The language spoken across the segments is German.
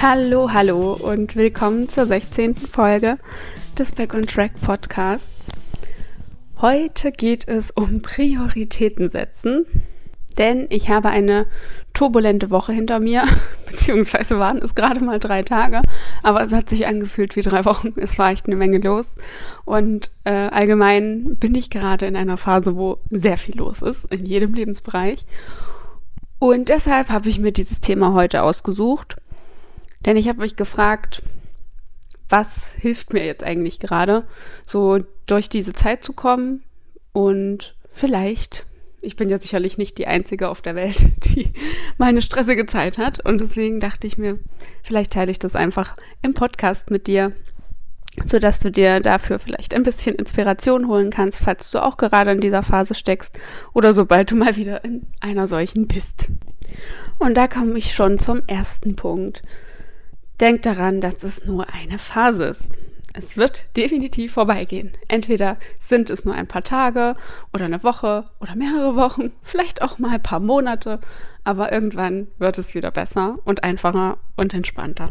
Hallo, hallo und willkommen zur 16. Folge des Back on Track Podcasts. Heute geht es um Prioritäten setzen, denn ich habe eine turbulente Woche hinter mir, beziehungsweise waren es gerade mal drei Tage, aber es hat sich angefühlt wie drei Wochen. Es war echt eine Menge los und äh, allgemein bin ich gerade in einer Phase, wo sehr viel los ist, in jedem Lebensbereich. Und deshalb habe ich mir dieses Thema heute ausgesucht denn ich habe mich gefragt, was hilft mir jetzt eigentlich gerade, so durch diese Zeit zu kommen und vielleicht, ich bin ja sicherlich nicht die Einzige auf der Welt, die meine stressige Zeit hat und deswegen dachte ich mir, vielleicht teile ich das einfach im Podcast mit dir, so dass du dir dafür vielleicht ein bisschen Inspiration holen kannst, falls du auch gerade in dieser Phase steckst oder sobald du mal wieder in einer solchen bist. Und da komme ich schon zum ersten Punkt. Denk daran, dass es nur eine Phase ist. Es wird definitiv vorbeigehen. Entweder sind es nur ein paar Tage oder eine Woche oder mehrere Wochen, vielleicht auch mal ein paar Monate, aber irgendwann wird es wieder besser und einfacher und entspannter.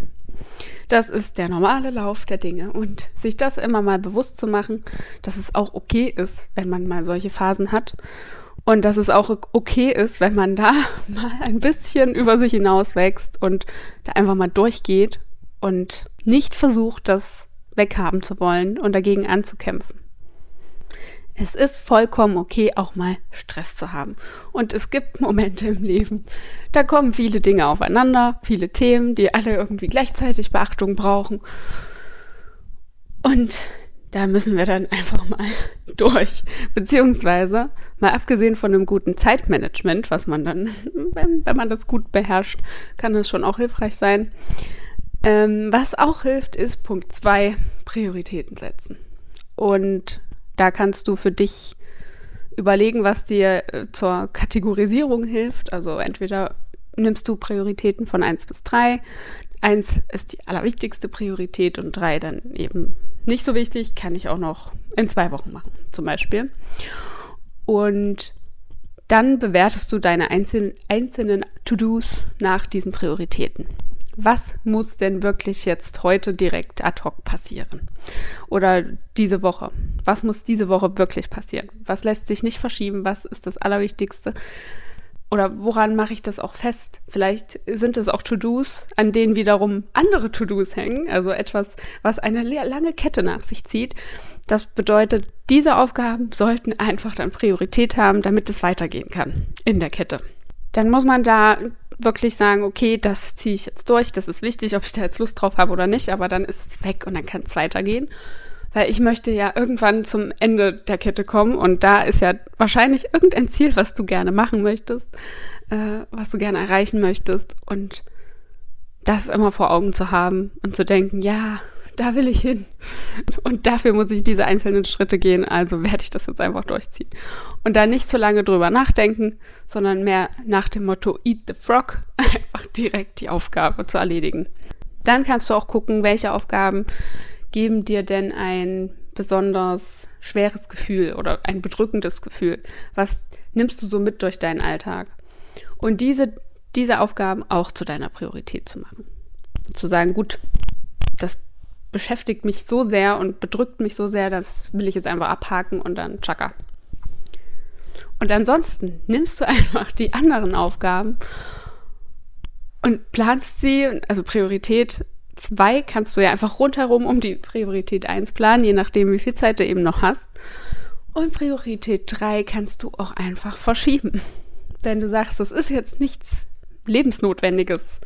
Das ist der normale Lauf der Dinge und sich das immer mal bewusst zu machen, dass es auch okay ist, wenn man mal solche Phasen hat und dass es auch okay ist, wenn man da mal ein bisschen über sich hinaus wächst und da einfach mal durchgeht und nicht versucht, das weghaben zu wollen und dagegen anzukämpfen. Es ist vollkommen okay, auch mal Stress zu haben. Und es gibt Momente im Leben, da kommen viele Dinge aufeinander, viele Themen, die alle irgendwie gleichzeitig Beachtung brauchen. Und da müssen wir dann einfach mal durch. Beziehungsweise, mal abgesehen von einem guten Zeitmanagement, was man dann, wenn, wenn man das gut beherrscht, kann es schon auch hilfreich sein. Ähm, was auch hilft, ist Punkt zwei Prioritäten setzen. Und da kannst du für dich überlegen, was dir äh, zur Kategorisierung hilft. Also entweder nimmst du Prioritäten von eins bis drei. Eins ist die allerwichtigste Priorität und drei dann eben nicht so wichtig, kann ich auch noch in zwei Wochen machen, zum Beispiel. Und dann bewertest du deine einzelnen, einzelnen To-Dos nach diesen Prioritäten. Was muss denn wirklich jetzt heute direkt ad hoc passieren? Oder diese Woche? Was muss diese Woche wirklich passieren? Was lässt sich nicht verschieben? Was ist das Allerwichtigste? Oder woran mache ich das auch fest? Vielleicht sind es auch To-Dos, an denen wiederum andere To-Dos hängen, also etwas, was eine lange Kette nach sich zieht. Das bedeutet, diese Aufgaben sollten einfach dann Priorität haben, damit es weitergehen kann in der Kette. Dann muss man da wirklich sagen, okay, das ziehe ich jetzt durch, das ist wichtig, ob ich da jetzt Lust drauf habe oder nicht, aber dann ist es weg und dann kann es weitergehen weil ich möchte ja irgendwann zum Ende der Kette kommen und da ist ja wahrscheinlich irgendein Ziel, was du gerne machen möchtest, äh, was du gerne erreichen möchtest und das immer vor Augen zu haben und zu denken, ja, da will ich hin. Und dafür muss ich diese einzelnen Schritte gehen, also werde ich das jetzt einfach durchziehen. Und da nicht so lange drüber nachdenken, sondern mehr nach dem Motto Eat the Frog, einfach direkt die Aufgabe zu erledigen. Dann kannst du auch gucken, welche Aufgaben geben dir denn ein besonders schweres Gefühl oder ein bedrückendes Gefühl? Was nimmst du so mit durch deinen Alltag? Und diese, diese Aufgaben auch zu deiner Priorität zu machen. Zu sagen, gut, das beschäftigt mich so sehr und bedrückt mich so sehr, das will ich jetzt einfach abhaken und dann tschakka. Und ansonsten nimmst du einfach die anderen Aufgaben und planst sie, also Priorität 2 kannst du ja einfach rundherum um die Priorität 1 planen, je nachdem, wie viel Zeit du eben noch hast. Und Priorität 3 kannst du auch einfach verschieben. Wenn du sagst, das ist jetzt nichts Lebensnotwendiges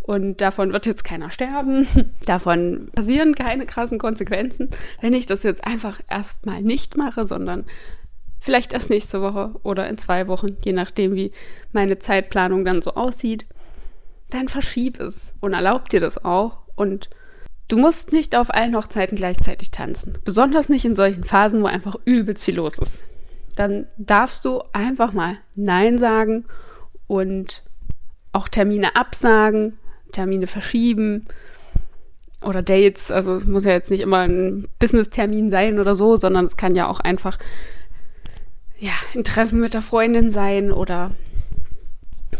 und davon wird jetzt keiner sterben, davon passieren keine krassen Konsequenzen, wenn ich das jetzt einfach erstmal nicht mache, sondern vielleicht erst nächste Woche oder in zwei Wochen, je nachdem, wie meine Zeitplanung dann so aussieht, dann verschieb es und erlaub dir das auch und du musst nicht auf allen Hochzeiten gleichzeitig tanzen. Besonders nicht in solchen Phasen, wo einfach übelst viel los ist. Dann darfst du einfach mal Nein sagen und auch Termine absagen, Termine verschieben oder Dates. Also es muss ja jetzt nicht immer ein Business-Termin sein oder so, sondern es kann ja auch einfach ja, ein Treffen mit der Freundin sein oder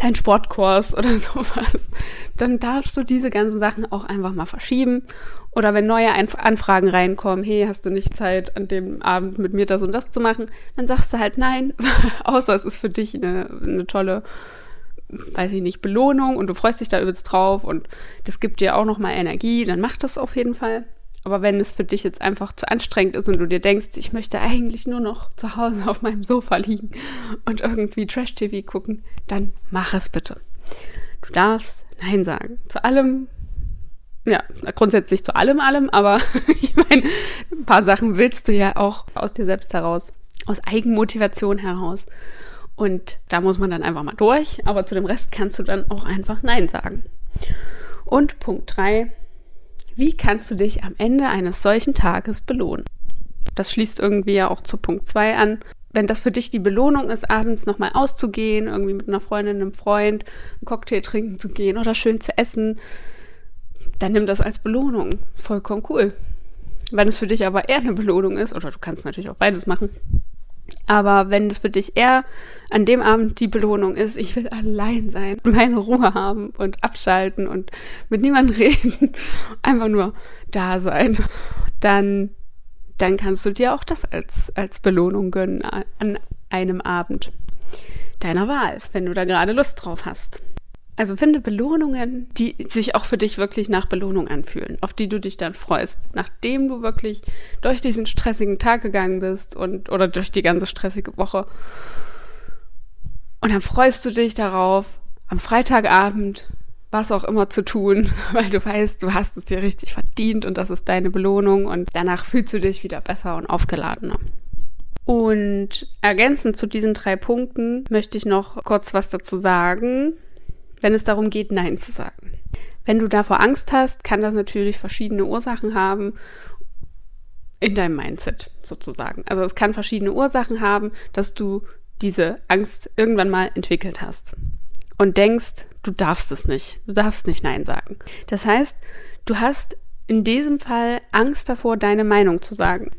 dein Sportkurs oder sowas, dann darfst du diese ganzen Sachen auch einfach mal verschieben. Oder wenn neue Anfragen reinkommen, hey, hast du nicht Zeit, an dem Abend mit mir das und das zu machen, dann sagst du halt nein, außer es ist für dich eine, eine tolle, weiß ich nicht, Belohnung und du freust dich da übelst drauf und das gibt dir auch nochmal Energie, dann mach das auf jeden Fall. Aber wenn es für dich jetzt einfach zu anstrengend ist und du dir denkst, ich möchte eigentlich nur noch zu Hause auf meinem Sofa liegen und irgendwie Trash-TV gucken, dann mach es bitte. Du darfst Nein sagen. Zu allem, ja, grundsätzlich zu allem, allem, aber ich meine, ein paar Sachen willst du ja auch aus dir selbst heraus, aus Eigenmotivation heraus. Und da muss man dann einfach mal durch, aber zu dem Rest kannst du dann auch einfach Nein sagen. Und Punkt drei wie kannst du dich am Ende eines solchen Tages belohnen? Das schließt irgendwie ja auch zu Punkt 2 an. Wenn das für dich die Belohnung ist, abends nochmal auszugehen, irgendwie mit einer Freundin, einem Freund, einen Cocktail trinken zu gehen oder schön zu essen, dann nimm das als Belohnung. Vollkommen cool. Wenn es für dich aber eher eine Belohnung ist, oder du kannst natürlich auch beides machen, aber wenn es für dich eher an dem Abend die Belohnung ist, ich will allein sein, meine Ruhe haben und abschalten und mit niemandem reden, einfach nur da sein, dann, dann kannst du dir auch das als, als Belohnung gönnen an einem Abend deiner Wahl, wenn du da gerade Lust drauf hast. Also finde Belohnungen, die sich auch für dich wirklich nach Belohnung anfühlen, auf die du dich dann freust, nachdem du wirklich durch diesen stressigen Tag gegangen bist und oder durch die ganze stressige Woche. Und dann freust du dich darauf, am Freitagabend was auch immer zu tun, weil du weißt, du hast es dir richtig verdient und das ist deine Belohnung und danach fühlst du dich wieder besser und aufgeladener. Und ergänzend zu diesen drei Punkten möchte ich noch kurz was dazu sagen, wenn es darum geht, Nein zu sagen. Wenn du davor Angst hast, kann das natürlich verschiedene Ursachen haben in deinem Mindset sozusagen. Also es kann verschiedene Ursachen haben, dass du diese Angst irgendwann mal entwickelt hast und denkst, du darfst es nicht, du darfst nicht Nein sagen. Das heißt, du hast in diesem Fall Angst davor, deine Meinung zu sagen.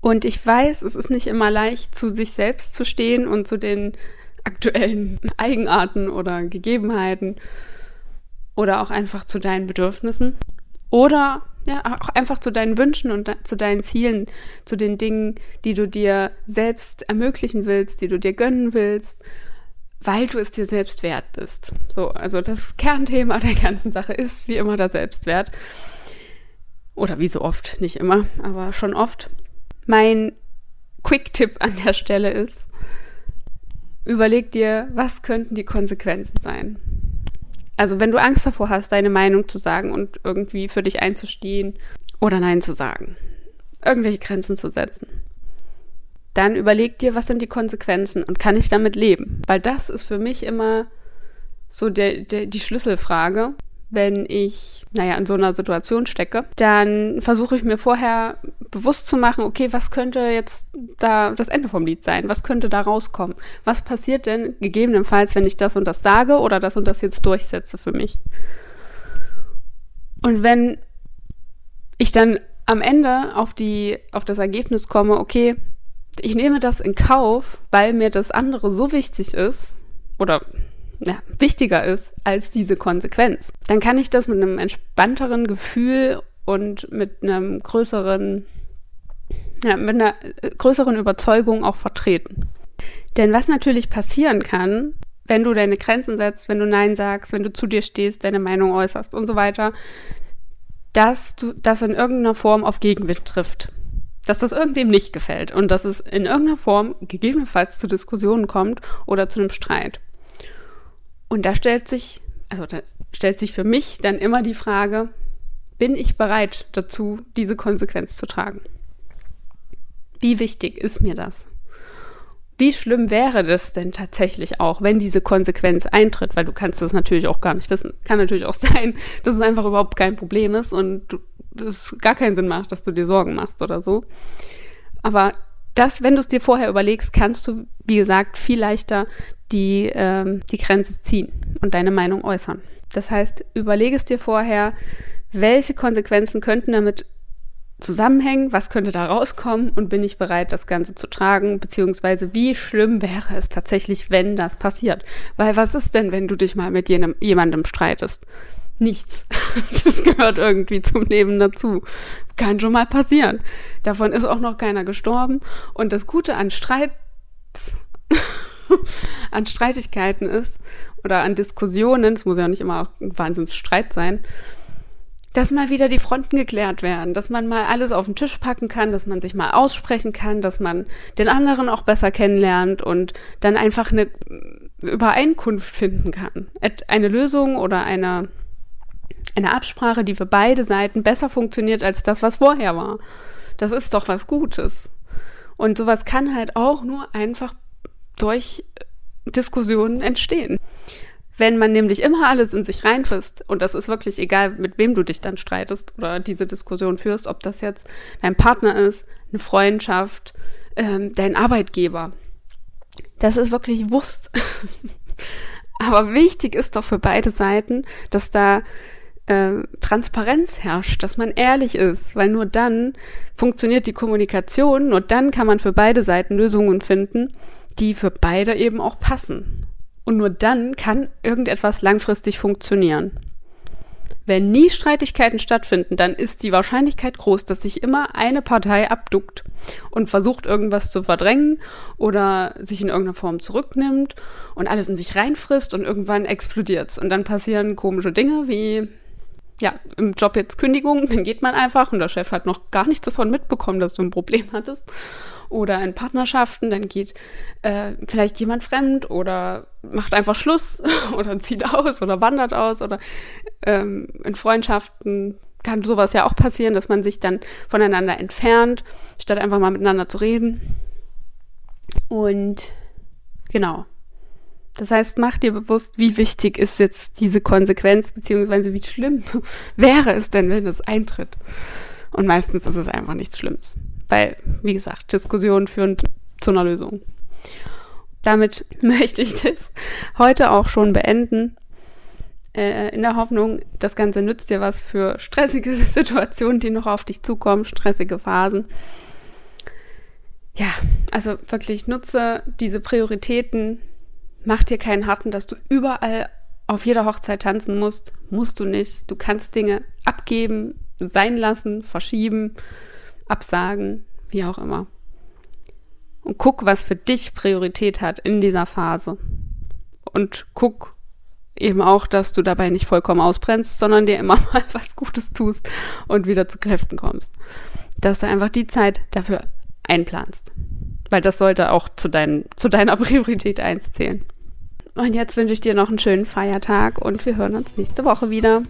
Und ich weiß, es ist nicht immer leicht, zu sich selbst zu stehen und zu den aktuellen Eigenarten oder Gegebenheiten oder auch einfach zu deinen Bedürfnissen oder ja, auch einfach zu deinen Wünschen und zu deinen Zielen, zu den Dingen, die du dir selbst ermöglichen willst, die du dir gönnen willst, weil du es dir selbst wert bist. So, also das Kernthema der ganzen Sache ist wie immer der Selbstwert. Oder wie so oft, nicht immer, aber schon oft. Mein Quick-Tipp an der Stelle ist, überleg dir, was könnten die Konsequenzen sein. Also wenn du Angst davor hast, deine Meinung zu sagen und irgendwie für dich einzustehen oder Nein zu sagen, irgendwelche Grenzen zu setzen, dann überleg dir, was sind die Konsequenzen und kann ich damit leben? Weil das ist für mich immer so der, der, die Schlüsselfrage wenn ich, naja, in so einer Situation stecke, dann versuche ich mir vorher bewusst zu machen, okay, was könnte jetzt da das Ende vom Lied sein? Was könnte da rauskommen? Was passiert denn gegebenenfalls, wenn ich das und das sage oder das und das jetzt durchsetze für mich? Und wenn ich dann am Ende auf die, auf das Ergebnis komme, okay, ich nehme das in Kauf, weil mir das andere so wichtig ist, oder ja, wichtiger ist als diese Konsequenz, dann kann ich das mit einem entspannteren Gefühl und mit einem größeren, ja, mit einer größeren Überzeugung auch vertreten. Denn was natürlich passieren kann, wenn du deine Grenzen setzt, wenn du Nein sagst, wenn du zu dir stehst, deine Meinung äußerst und so weiter, dass du das in irgendeiner Form auf Gegenwind trifft. Dass das irgendwem nicht gefällt und dass es in irgendeiner Form gegebenenfalls zu Diskussionen kommt oder zu einem Streit. Und da stellt sich, also da stellt sich für mich dann immer die Frage, bin ich bereit dazu, diese Konsequenz zu tragen? Wie wichtig ist mir das? Wie schlimm wäre das denn tatsächlich auch, wenn diese Konsequenz eintritt? Weil du kannst das natürlich auch gar nicht wissen. Kann natürlich auch sein, dass es einfach überhaupt kein Problem ist und es gar keinen Sinn macht, dass du dir Sorgen machst oder so. Aber das, wenn du es dir vorher überlegst, kannst du, wie gesagt, viel leichter die, ähm, die Grenze ziehen und deine Meinung äußern. Das heißt, überlege es dir vorher, welche Konsequenzen könnten damit Zusammenhängen, was könnte da rauskommen und bin ich bereit, das Ganze zu tragen, beziehungsweise wie schlimm wäre es tatsächlich, wenn das passiert. Weil was ist denn, wenn du dich mal mit jenem, jemandem streitest? Nichts. Das gehört irgendwie zum Leben dazu. Kann schon mal passieren. Davon ist auch noch keiner gestorben. Und das Gute an Streits, an Streitigkeiten ist, oder an Diskussionen, es muss ja nicht immer ein Wahnsinnsstreit sein, dass mal wieder die Fronten geklärt werden, dass man mal alles auf den Tisch packen kann, dass man sich mal aussprechen kann, dass man den anderen auch besser kennenlernt und dann einfach eine Übereinkunft finden kann. Eine Lösung oder eine, eine Absprache, die für beide Seiten besser funktioniert als das, was vorher war. Das ist doch was Gutes. Und sowas kann halt auch nur einfach durch Diskussionen entstehen. Wenn man nämlich immer alles in sich reinfrisst, und das ist wirklich egal, mit wem du dich dann streitest oder diese Diskussion führst, ob das jetzt dein Partner ist, eine Freundschaft, ähm, dein Arbeitgeber. Das ist wirklich Wurst. Aber wichtig ist doch für beide Seiten, dass da äh, Transparenz herrscht, dass man ehrlich ist, weil nur dann funktioniert die Kommunikation, nur dann kann man für beide Seiten Lösungen finden, die für beide eben auch passen. Und nur dann kann irgendetwas langfristig funktionieren. Wenn nie Streitigkeiten stattfinden, dann ist die Wahrscheinlichkeit groß, dass sich immer eine Partei abduckt und versucht, irgendwas zu verdrängen oder sich in irgendeiner Form zurücknimmt und alles in sich reinfrisst und irgendwann explodiert's. Und dann passieren komische Dinge wie, ja, im Job jetzt Kündigung, dann geht man einfach und der Chef hat noch gar nichts davon mitbekommen, dass du ein Problem hattest oder in Partnerschaften, dann geht äh, vielleicht jemand fremd oder macht einfach Schluss oder zieht aus oder wandert aus oder ähm, in Freundschaften kann sowas ja auch passieren, dass man sich dann voneinander entfernt, statt einfach mal miteinander zu reden. Und genau. Das heißt, mach dir bewusst, wie wichtig ist jetzt diese Konsequenz, beziehungsweise wie schlimm wäre es denn, wenn es eintritt. Und meistens ist es einfach nichts Schlimmes. Weil, wie gesagt, Diskussionen führen zu einer Lösung. Damit möchte ich das heute auch schon beenden. Äh, in der Hoffnung, das Ganze nützt dir was für stressige Situationen, die noch auf dich zukommen, stressige Phasen. Ja, also wirklich nutze diese Prioritäten. Mach dir keinen harten, dass du überall auf jeder Hochzeit tanzen musst. Musst du nicht. Du kannst Dinge abgeben, sein lassen, verschieben absagen, wie auch immer. Und guck, was für dich Priorität hat in dieser Phase. Und guck eben auch, dass du dabei nicht vollkommen ausbrennst, sondern dir immer mal was Gutes tust und wieder zu Kräften kommst. Dass du einfach die Zeit dafür einplanst. Weil das sollte auch zu, dein, zu deiner Priorität eins zählen. Und jetzt wünsche ich dir noch einen schönen Feiertag und wir hören uns nächste Woche wieder.